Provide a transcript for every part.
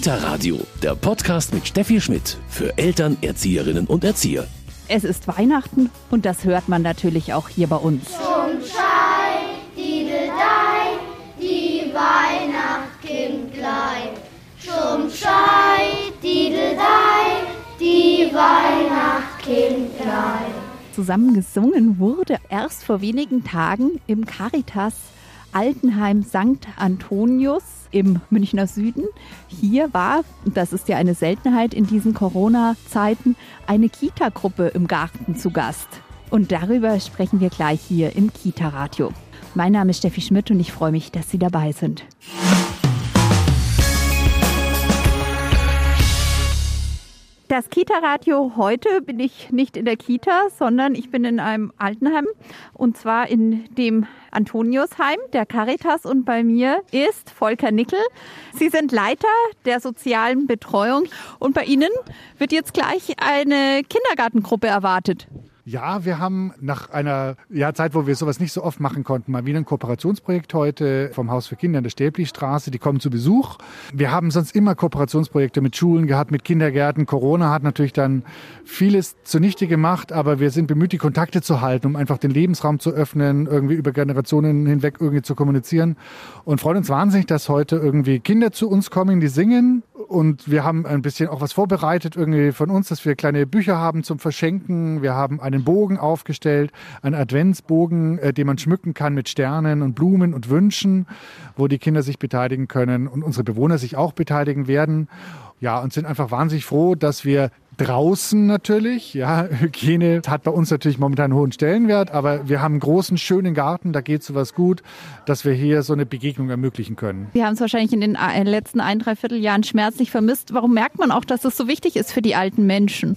Kita Radio, der Podcast mit Steffi Schmidt für Eltern, Erzieherinnen und Erzieher. Es ist Weihnachten und das hört man natürlich auch hier bei uns. Zum Schei, Dideldei, die Weihnachtskindlein. Zum Schei, Dideldei, die Weihnachtskindlein. Zusammen gesungen wurde erst vor wenigen Tagen im Caritas Altenheim St. Antonius im Münchner Süden. Hier war, das ist ja eine Seltenheit in diesen Corona-Zeiten, eine Kita-Gruppe im Garten zu Gast. Und darüber sprechen wir gleich hier im Kita-Radio. Mein Name ist Steffi Schmidt und ich freue mich, dass Sie dabei sind. Das Kita-Radio heute bin ich nicht in der Kita, sondern ich bin in einem Altenheim und zwar in dem Antoniusheim der Caritas und bei mir ist Volker Nickel. Sie sind Leiter der sozialen Betreuung und bei Ihnen wird jetzt gleich eine Kindergartengruppe erwartet. Ja, wir haben nach einer ja, Zeit, wo wir sowas nicht so oft machen konnten, mal wieder ein Kooperationsprojekt heute vom Haus für Kinder in der Stäblichstraße. Die kommen zu Besuch. Wir haben sonst immer Kooperationsprojekte mit Schulen gehabt, mit Kindergärten. Corona hat natürlich dann vieles zunichte gemacht, aber wir sind bemüht, die Kontakte zu halten, um einfach den Lebensraum zu öffnen, irgendwie über Generationen hinweg irgendwie zu kommunizieren. Und freuen uns wahnsinnig, dass heute irgendwie Kinder zu uns kommen, die singen und wir haben ein bisschen auch was vorbereitet irgendwie von uns, dass wir kleine Bücher haben zum Verschenken. Wir haben einen Bogen aufgestellt, einen Adventsbogen, äh, den man schmücken kann mit Sternen und Blumen und Wünschen, wo die Kinder sich beteiligen können und unsere Bewohner sich auch beteiligen werden. Ja, und sind einfach wahnsinnig froh, dass wir draußen natürlich. Ja, Hygiene hat bei uns natürlich momentan einen hohen Stellenwert, aber wir haben einen großen, schönen Garten, da geht sowas gut, dass wir hier so eine Begegnung ermöglichen können. Wir haben es wahrscheinlich in den äh, letzten ein, dreiviertel Jahren schmerzlich vermisst. Warum merkt man auch, dass es so wichtig ist für die alten Menschen?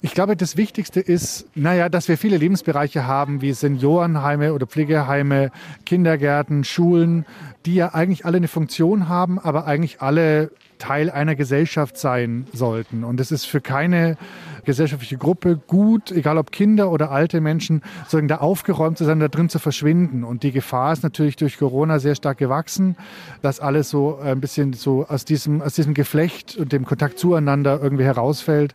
Ich glaube, das Wichtigste ist, naja, dass wir viele Lebensbereiche haben, wie Seniorenheime oder Pflegeheime, Kindergärten, Schulen, die ja eigentlich alle eine Funktion haben, aber eigentlich alle Teil einer Gesellschaft sein sollten. Und es ist für keine gesellschaftliche Gruppe gut, egal ob Kinder oder alte Menschen, sozusagen da aufgeräumt zu sein, da drin zu verschwinden. Und die Gefahr ist natürlich durch Corona sehr stark gewachsen, dass alles so ein bisschen so aus diesem, aus diesem Geflecht und dem Kontakt zueinander irgendwie herausfällt.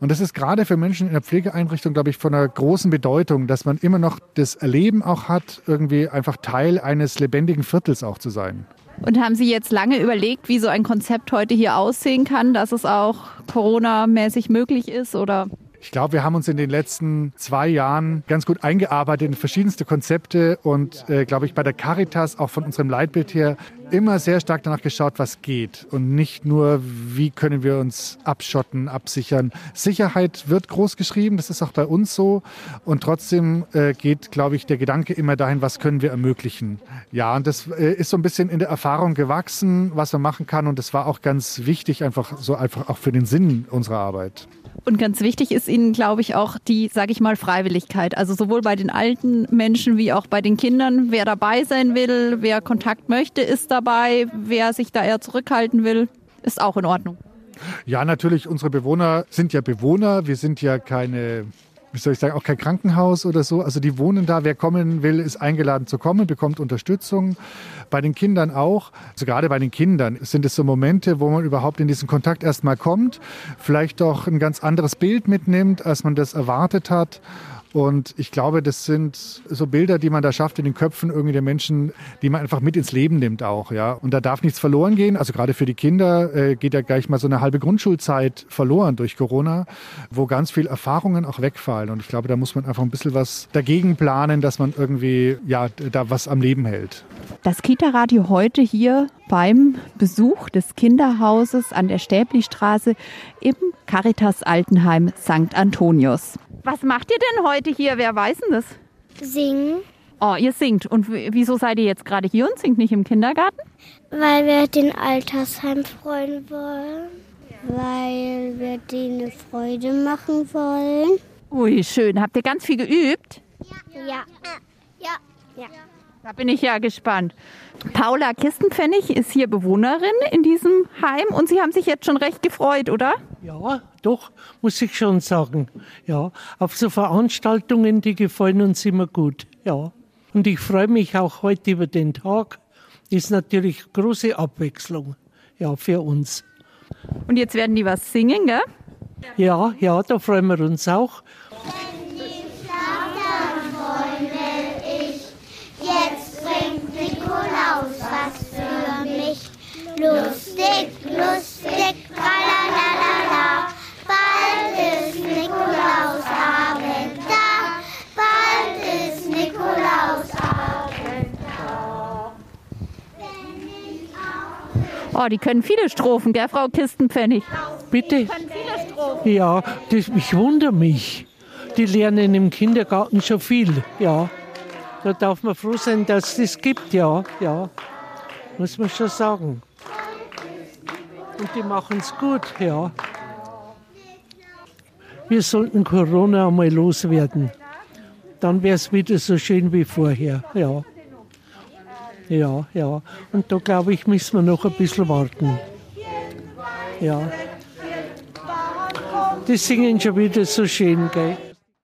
Und das ist gerade für Menschen in der Pflegeeinrichtung, glaube ich, von einer großen Bedeutung, dass man immer noch das Erleben auch hat, irgendwie einfach Teil eines lebendigen Viertels auch zu sein. Und haben Sie jetzt lange überlegt, wie so ein Konzept heute hier aussehen kann, dass es auch Corona-mäßig möglich ist oder? Ich glaube, wir haben uns in den letzten zwei Jahren ganz gut eingearbeitet in verschiedenste Konzepte und, äh, glaube ich, bei der Caritas auch von unserem Leitbild her immer sehr stark danach geschaut, was geht und nicht nur, wie können wir uns abschotten, absichern. Sicherheit wird groß geschrieben, das ist auch bei uns so und trotzdem äh, geht, glaube ich, der Gedanke immer dahin, was können wir ermöglichen. Ja, und das äh, ist so ein bisschen in der Erfahrung gewachsen, was man machen kann und das war auch ganz wichtig, einfach so einfach auch für den Sinn unserer Arbeit. Und ganz wichtig ist Ihnen, glaube ich, auch die, sage ich mal, Freiwilligkeit. Also sowohl bei den alten Menschen wie auch bei den Kindern. Wer dabei sein will, wer Kontakt möchte, ist dabei. Wer sich da eher zurückhalten will, ist auch in Ordnung. Ja, natürlich, unsere Bewohner sind ja Bewohner. Wir sind ja keine wie soll ich sagen, auch kein Krankenhaus oder so. Also die wohnen da. Wer kommen will, ist eingeladen zu kommen, bekommt Unterstützung. Bei den Kindern auch. Also gerade bei den Kindern sind es so Momente, wo man überhaupt in diesen Kontakt erstmal kommt, vielleicht doch ein ganz anderes Bild mitnimmt, als man das erwartet hat. Und ich glaube, das sind so Bilder, die man da schafft in den Köpfen irgendwie der Menschen, die man einfach mit ins Leben nimmt auch, ja. Und da darf nichts verloren gehen. Also gerade für die Kinder äh, geht ja gleich mal so eine halbe Grundschulzeit verloren durch Corona, wo ganz viel Erfahrungen auch wegfallen. Und ich glaube, da muss man einfach ein bisschen was dagegen planen, dass man irgendwie, ja, da was am Leben hält. Das Kita-Radio heute hier beim Besuch des Kinderhauses an der Stäblistraße im Caritas Altenheim St. Antonius. Was macht ihr denn heute hier? Wer weiß denn das? Singen. Oh, ihr singt. Und wieso seid ihr jetzt gerade hier und singt nicht im Kindergarten? Weil wir den Altersheim freuen wollen. Weil wir denen eine Freude machen wollen. Ui, schön. Habt ihr ganz viel geübt? Ja. Ja. Ja. ja. Da bin ich ja gespannt. Paula Kistenpfennig ist hier Bewohnerin in diesem Heim und Sie haben sich jetzt schon recht gefreut, oder? Ja, doch, muss ich schon sagen. Ja, auf so Veranstaltungen, die gefallen uns immer gut. Ja. Und ich freue mich auch heute über den Tag. Ist natürlich große Abwechslung. Ja, für uns. Und jetzt werden die was singen, gell? Ja, ja, da freuen wir uns auch. Oh, die können viele Strophen, gell, Frau Kistenpfennig? Bitte? Ja, das, ich wundere mich. Die lernen im Kindergarten schon viel, ja. Da darf man froh sein, dass es das gibt, ja, ja. Muss man schon sagen. Und die machen es gut, ja. Wir sollten Corona einmal loswerden. Dann wäre es wieder so schön wie vorher, ja. Ja, ja. Und da glaube ich, müssen wir noch ein bisschen warten. Ja. Die singen schon wieder so schön, gell?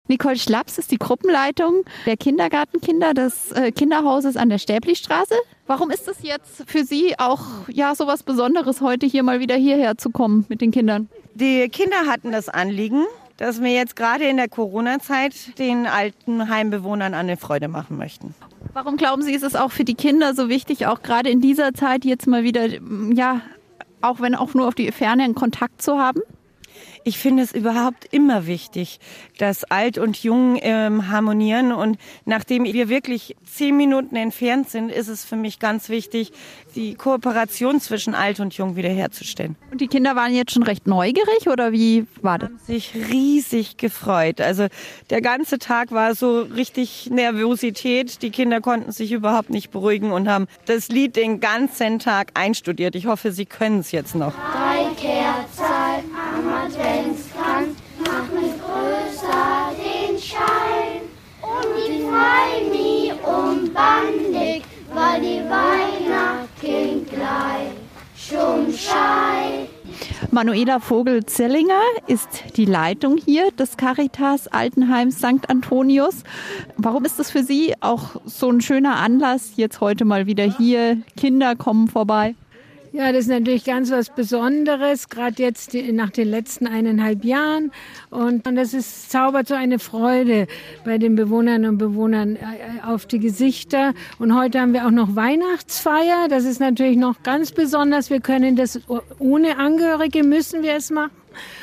Nicole Schlaps ist die Gruppenleitung der Kindergartenkinder des äh, Kinderhauses an der Stäblistraße. Warum ist es jetzt für Sie auch ja so was Besonderes, heute hier mal wieder hierher zu kommen mit den Kindern? Die Kinder hatten das Anliegen, dass wir jetzt gerade in der Corona-Zeit den alten Heimbewohnern eine Freude machen möchten. Warum glauben Sie, ist es auch für die Kinder so wichtig, auch gerade in dieser Zeit jetzt mal wieder, ja, auch wenn auch nur auf die Ferne einen Kontakt zu haben? Ich finde es überhaupt immer wichtig, dass Alt und Jung ähm, harmonieren. Und nachdem wir wirklich zehn Minuten entfernt sind, ist es für mich ganz wichtig, die Kooperation zwischen Alt und Jung wiederherzustellen. Und die Kinder waren jetzt schon recht neugierig oder wie war das? Haben sich riesig gefreut. Also der ganze Tag war so richtig Nervosität. Die Kinder konnten sich überhaupt nicht beruhigen und haben das Lied den ganzen Tag einstudiert. Ich hoffe, sie können es jetzt noch. Drei Kerzen umbandig, weil die Weihnachten gleich schon scheint. Manuela Vogel-Zellinger ist die Leitung hier des Caritas Altenheims St. Antonius. Warum ist das für Sie auch so ein schöner Anlass, jetzt heute mal wieder hier? Kinder kommen vorbei. Ja, das ist natürlich ganz was Besonderes, gerade jetzt nach den letzten eineinhalb Jahren. Und, und das ist, zaubert so eine Freude bei den Bewohnern und Bewohnern äh, auf die Gesichter. Und heute haben wir auch noch Weihnachtsfeier. Das ist natürlich noch ganz besonders. Wir können das ohne Angehörige, müssen wir es machen.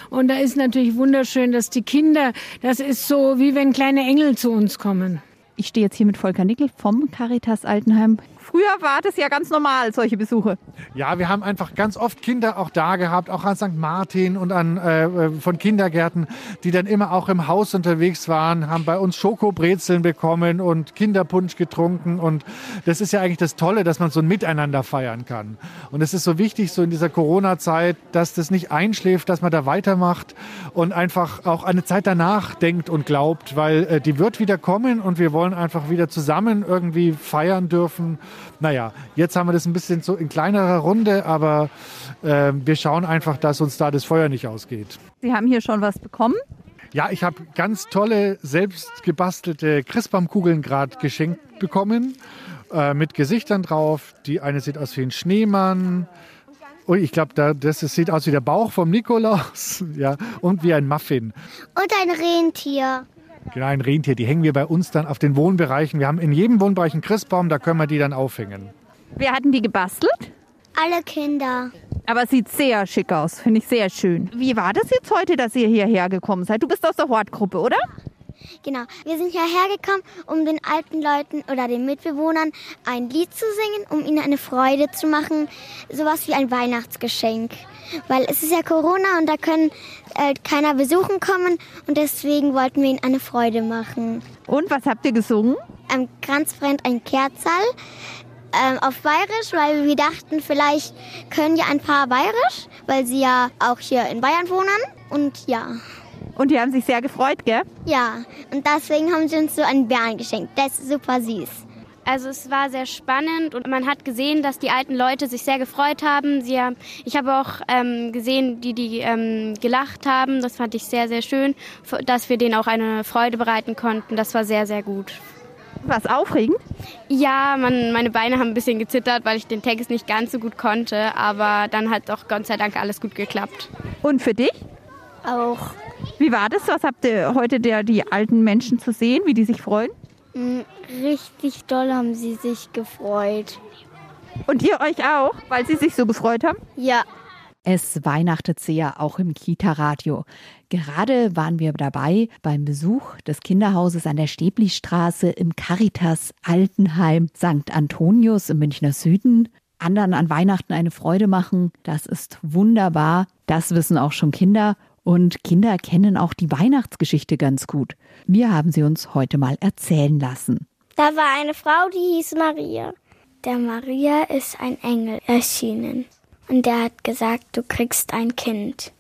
Und da ist natürlich wunderschön, dass die Kinder, das ist so, wie wenn kleine Engel zu uns kommen. Ich stehe jetzt hier mit Volker Nickel vom Caritas Altenheim. Früher war das ja ganz normal, solche Besuche. Ja, wir haben einfach ganz oft Kinder auch da gehabt, auch an St. Martin und an äh, von Kindergärten, die dann immer auch im Haus unterwegs waren, haben bei uns Schokobrezeln bekommen und Kinderpunsch getrunken. Und das ist ja eigentlich das Tolle, dass man so ein Miteinander feiern kann. Und es ist so wichtig, so in dieser Corona-Zeit, dass das nicht einschläft, dass man da weitermacht und einfach auch eine Zeit danach denkt und glaubt, weil äh, die wird wieder kommen und wir wollen einfach wieder zusammen irgendwie feiern dürfen. Naja, jetzt haben wir das ein bisschen so in kleinerer Runde, aber äh, wir schauen einfach, dass uns da das Feuer nicht ausgeht. Sie haben hier schon was bekommen. Ja, ich habe ganz tolle, selbst gebastelte Christbaumkugeln gerade geschenkt bekommen, äh, mit Gesichtern drauf. Die eine sieht aus wie ein Schneemann. Oh, ich glaube, da, das sieht aus wie der Bauch vom Nikolaus. ja, und wie ein Muffin. Und ein Rentier. Genau, ein Rentier. Die hängen wir bei uns dann auf den Wohnbereichen. Wir haben in jedem Wohnbereich einen Christbaum, da können wir die dann aufhängen. Wir hatten die gebastelt, Alle Kinder. aber es sieht sehr schick aus. Finde ich sehr schön. Wie war das jetzt heute, dass ihr hierher gekommen seid? Du bist aus der Hortgruppe, oder? Genau. Wir sind hierher gekommen, um den alten Leuten oder den Mitbewohnern ein Lied zu singen, um ihnen eine Freude zu machen. Sowas wie ein Weihnachtsgeschenk. Weil es ist ja Corona und da können äh, keiner besuchen kommen und deswegen wollten wir ihnen eine Freude machen. Und was habt ihr gesungen? Am Kranz brennt ein Kerzal ähm, auf Bayerisch, weil wir dachten, vielleicht können ja ein paar Bayerisch, weil sie ja auch hier in Bayern wohnen. Und ja, Und die haben sich sehr gefreut, gell? ja. Und deswegen haben sie uns so einen Bären geschenkt. Der ist super süß. Also es war sehr spannend und man hat gesehen, dass die alten Leute sich sehr gefreut haben. Sie haben ich habe auch ähm, gesehen, die die ähm, gelacht haben. Das fand ich sehr, sehr schön, dass wir denen auch eine Freude bereiten konnten. Das war sehr, sehr gut. Was aufregend? Ja, man, meine Beine haben ein bisschen gezittert, weil ich den Text nicht ganz so gut konnte. Aber dann hat doch Gott sei Dank alles gut geklappt. Und für dich? Auch. Wie war das? Was habt ihr heute der, die alten Menschen zu sehen, wie die sich freuen? Mm, richtig doll haben sie sich gefreut. Und ihr euch auch, weil sie sich so gefreut haben? Ja. Es weihnachtet sehr auch im Kita-Radio. Gerade waren wir dabei beim Besuch des Kinderhauses an der Stäblistraße im Caritas Altenheim St. Antonius im Münchner Süden. Anderen an Weihnachten eine Freude machen, das ist wunderbar. Das wissen auch schon Kinder. Und Kinder kennen auch die Weihnachtsgeschichte ganz gut. Wir haben sie uns heute mal erzählen lassen. Da war eine Frau, die hieß Maria. Der Maria ist ein Engel erschienen. Und der hat gesagt, du kriegst ein Kind.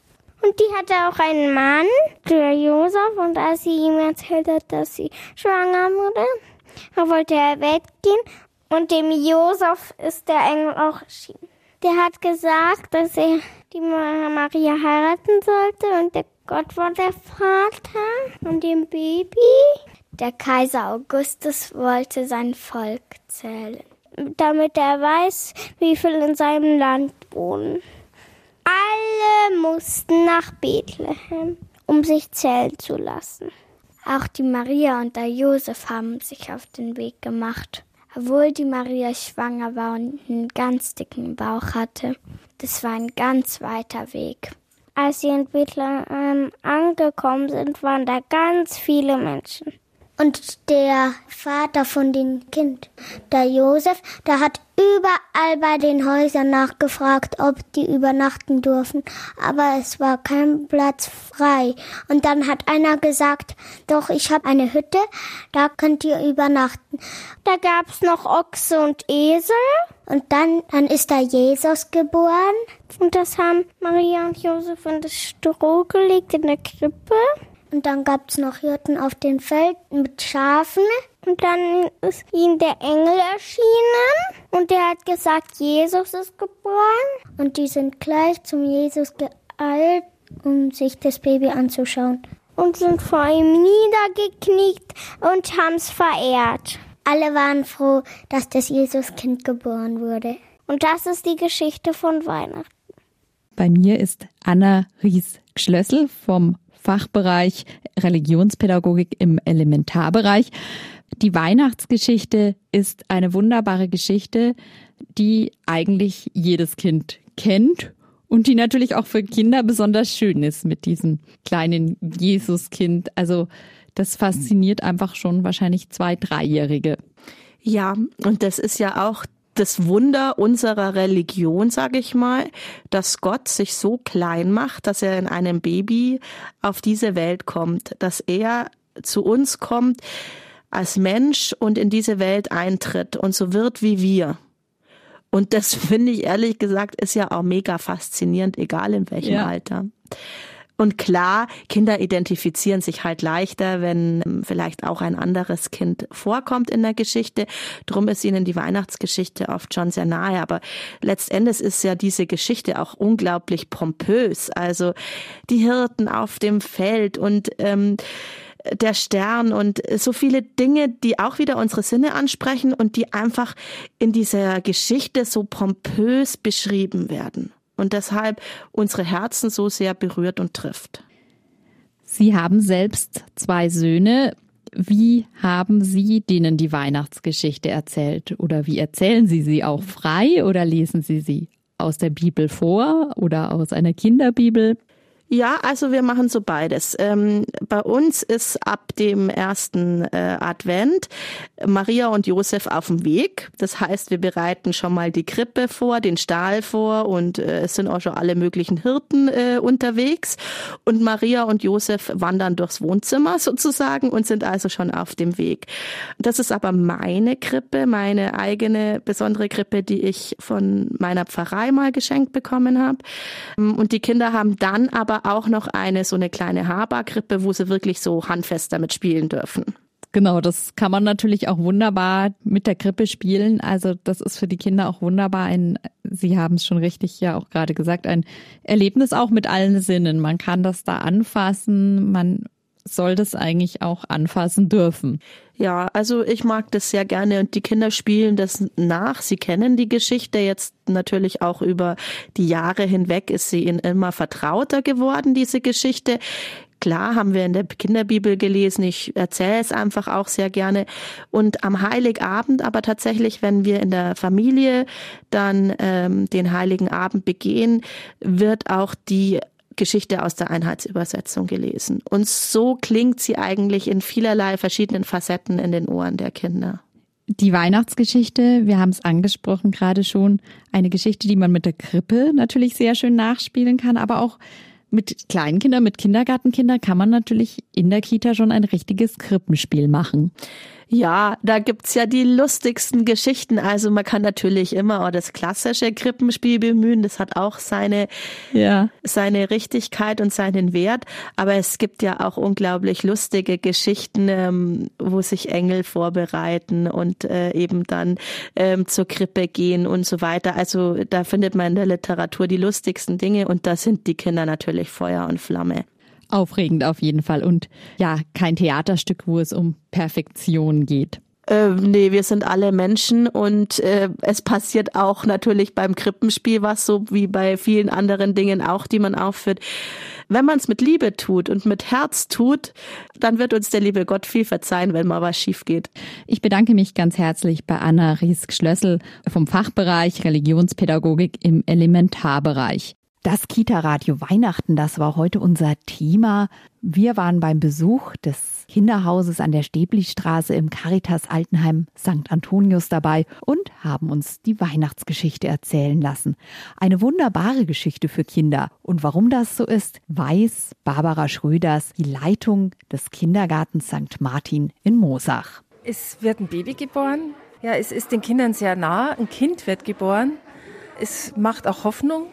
Und die hatte auch einen Mann, der Josef, und als sie ihm erzählt hat, dass sie schwanger wurde, wollte er weggehen. Und dem Josef ist der Engel auch erschienen. Der hat gesagt, dass er die Maria heiraten sollte und der Gott war der Vater von dem Baby. Der Kaiser Augustus wollte sein Volk zählen, damit er weiß, wie viel in seinem Land wohnen. Alle mussten nach Bethlehem, um sich zählen zu lassen. Auch die Maria und der Josef haben sich auf den Weg gemacht. Obwohl die Maria schwanger war und einen ganz dicken Bauch hatte. Das war ein ganz weiter Weg. Als sie in Bethlehem angekommen sind, waren da ganz viele Menschen. Und der Vater von dem Kind, der Josef, der hat überall bei den Häusern nachgefragt, ob die übernachten dürfen. Aber es war kein Platz frei. Und dann hat einer gesagt, doch, ich habe eine Hütte, da könnt ihr übernachten. Da gab's noch Ochse und Esel. Und dann, dann ist da Jesus geboren. Und das haben Maria und Josef in das Stroh gelegt in der Krippe. Und dann gab's noch Hirten auf dem Feld mit Schafen. Und dann ist ihnen der Engel erschienen. Und der hat gesagt, Jesus ist geboren. Und die sind gleich zum Jesus geeilt, um sich das Baby anzuschauen. Und sind vor ihm niedergekniet und haben's verehrt. Alle waren froh, dass das Jesuskind geboren wurde. Und das ist die Geschichte von Weihnachten. Bei mir ist Anna Ries-Schlössel vom Fachbereich Religionspädagogik im Elementarbereich. Die Weihnachtsgeschichte ist eine wunderbare Geschichte, die eigentlich jedes Kind kennt und die natürlich auch für Kinder besonders schön ist mit diesem kleinen Jesuskind. Also das fasziniert einfach schon wahrscheinlich zwei, dreijährige. Ja, und das ist ja auch das Wunder unserer Religion, sage ich mal, dass Gott sich so klein macht, dass er in einem Baby auf diese Welt kommt, dass er zu uns kommt als Mensch und in diese Welt eintritt und so wird wie wir. Und das finde ich ehrlich gesagt ist ja auch mega faszinierend, egal in welchem ja. Alter. Und klar, Kinder identifizieren sich halt leichter, wenn ähm, vielleicht auch ein anderes Kind vorkommt in der Geschichte. Drum ist ihnen die Weihnachtsgeschichte oft schon sehr nahe. Aber letztendlich ist ja diese Geschichte auch unglaublich pompös. Also die Hirten auf dem Feld und ähm, der Stern und so viele Dinge, die auch wieder unsere Sinne ansprechen und die einfach in dieser Geschichte so pompös beschrieben werden und deshalb unsere Herzen so sehr berührt und trifft. Sie haben selbst zwei Söhne. Wie haben Sie denen die Weihnachtsgeschichte erzählt? Oder wie erzählen Sie sie auch frei oder lesen Sie sie aus der Bibel vor oder aus einer Kinderbibel? Ja, also wir machen so beides. Ähm, bei uns ist ab dem ersten äh, Advent Maria und Josef auf dem Weg. Das heißt, wir bereiten schon mal die Krippe vor, den Stahl vor und äh, es sind auch schon alle möglichen Hirten äh, unterwegs. Und Maria und Josef wandern durchs Wohnzimmer sozusagen und sind also schon auf dem Weg. Das ist aber meine Krippe, meine eigene besondere Krippe, die ich von meiner Pfarrei mal geschenkt bekommen habe. Und die Kinder haben dann aber auch noch eine so eine kleine Haarbarkrippe, wo sie wirklich so handfest damit spielen dürfen. Genau, das kann man natürlich auch wunderbar mit der Krippe spielen. Also das ist für die Kinder auch wunderbar ein, Sie haben es schon richtig ja auch gerade gesagt, ein Erlebnis auch mit allen Sinnen. Man kann das da anfassen, man soll das eigentlich auch anfassen dürfen. Ja, also ich mag das sehr gerne und die Kinder spielen das nach. Sie kennen die Geschichte jetzt natürlich auch über die Jahre hinweg ist sie ihnen immer vertrauter geworden, diese Geschichte. Klar, haben wir in der Kinderbibel gelesen. Ich erzähle es einfach auch sehr gerne. Und am Heiligabend, aber tatsächlich, wenn wir in der Familie dann ähm, den Heiligen Abend begehen, wird auch die Geschichte aus der Einheitsübersetzung gelesen. Und so klingt sie eigentlich in vielerlei verschiedenen Facetten in den Ohren der Kinder. Die Weihnachtsgeschichte, wir haben es angesprochen gerade schon, eine Geschichte, die man mit der Krippe natürlich sehr schön nachspielen kann, aber auch mit Kleinkindern, mit Kindergartenkindern kann man natürlich in der Kita schon ein richtiges Krippenspiel machen. Ja, da gibt's ja die lustigsten Geschichten. Also man kann natürlich immer auch das klassische Krippenspiel bemühen. Das hat auch seine, ja. seine Richtigkeit und seinen Wert. Aber es gibt ja auch unglaublich lustige Geschichten, ähm, wo sich Engel vorbereiten und äh, eben dann ähm, zur Krippe gehen und so weiter. Also da findet man in der Literatur die lustigsten Dinge und da sind die Kinder natürlich Feuer und Flamme. Aufregend auf jeden Fall. Und ja, kein Theaterstück, wo es um Perfektion geht. Äh, nee, wir sind alle Menschen und äh, es passiert auch natürlich beim Krippenspiel was, so wie bei vielen anderen Dingen auch, die man aufführt. Wenn man es mit Liebe tut und mit Herz tut, dann wird uns der liebe Gott viel verzeihen, wenn mal was schief geht. Ich bedanke mich ganz herzlich bei Anna Riesk-Schlössel vom Fachbereich Religionspädagogik im Elementarbereich. Das Kita-Radio Weihnachten, das war heute unser Thema. Wir waren beim Besuch des Kinderhauses an der Stäblistraße im Caritas Altenheim St. Antonius dabei und haben uns die Weihnachtsgeschichte erzählen lassen. Eine wunderbare Geschichte für Kinder. Und warum das so ist, weiß Barbara Schröders, die Leitung des Kindergartens St. Martin in Moosach. Es wird ein Baby geboren. Ja, es ist den Kindern sehr nah. Ein Kind wird geboren. Es macht auch Hoffnung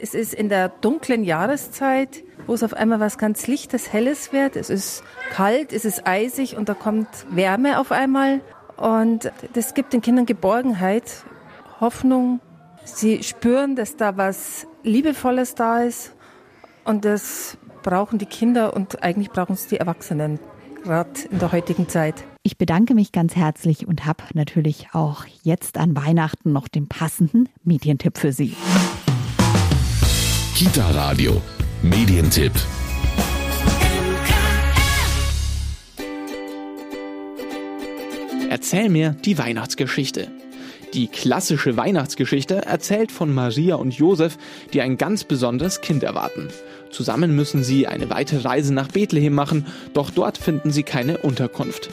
es ist in der dunklen Jahreszeit, wo es auf einmal was ganz Lichtes, Helles wird. Es ist kalt, es ist eisig und da kommt Wärme auf einmal. Und das gibt den Kindern Geborgenheit, Hoffnung. Sie spüren, dass da was Liebevolles da ist. Und das brauchen die Kinder und eigentlich brauchen es die Erwachsenen, gerade in der heutigen Zeit. Ich bedanke mich ganz herzlich und habe natürlich auch jetzt an Weihnachten noch den passenden Medientipp für Sie. Kita Radio, Medientipp. Erzähl mir die Weihnachtsgeschichte. Die klassische Weihnachtsgeschichte erzählt von Maria und Josef, die ein ganz besonderes Kind erwarten. Zusammen müssen sie eine weite Reise nach Bethlehem machen, doch dort finden sie keine Unterkunft.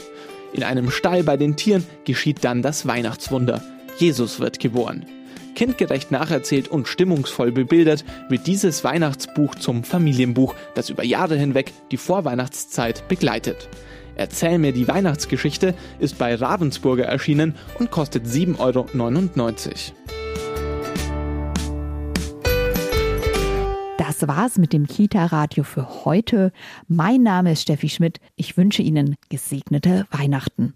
In einem Stall bei den Tieren geschieht dann das Weihnachtswunder. Jesus wird geboren. Kindgerecht nacherzählt und stimmungsvoll bebildert wird dieses Weihnachtsbuch zum Familienbuch, das über Jahre hinweg die Vorweihnachtszeit begleitet. Erzähl mir die Weihnachtsgeschichte ist bei Ravensburger erschienen und kostet 7,99 Euro. Das war's mit dem Kita-Radio für heute. Mein Name ist Steffi Schmidt. Ich wünsche Ihnen gesegnete Weihnachten.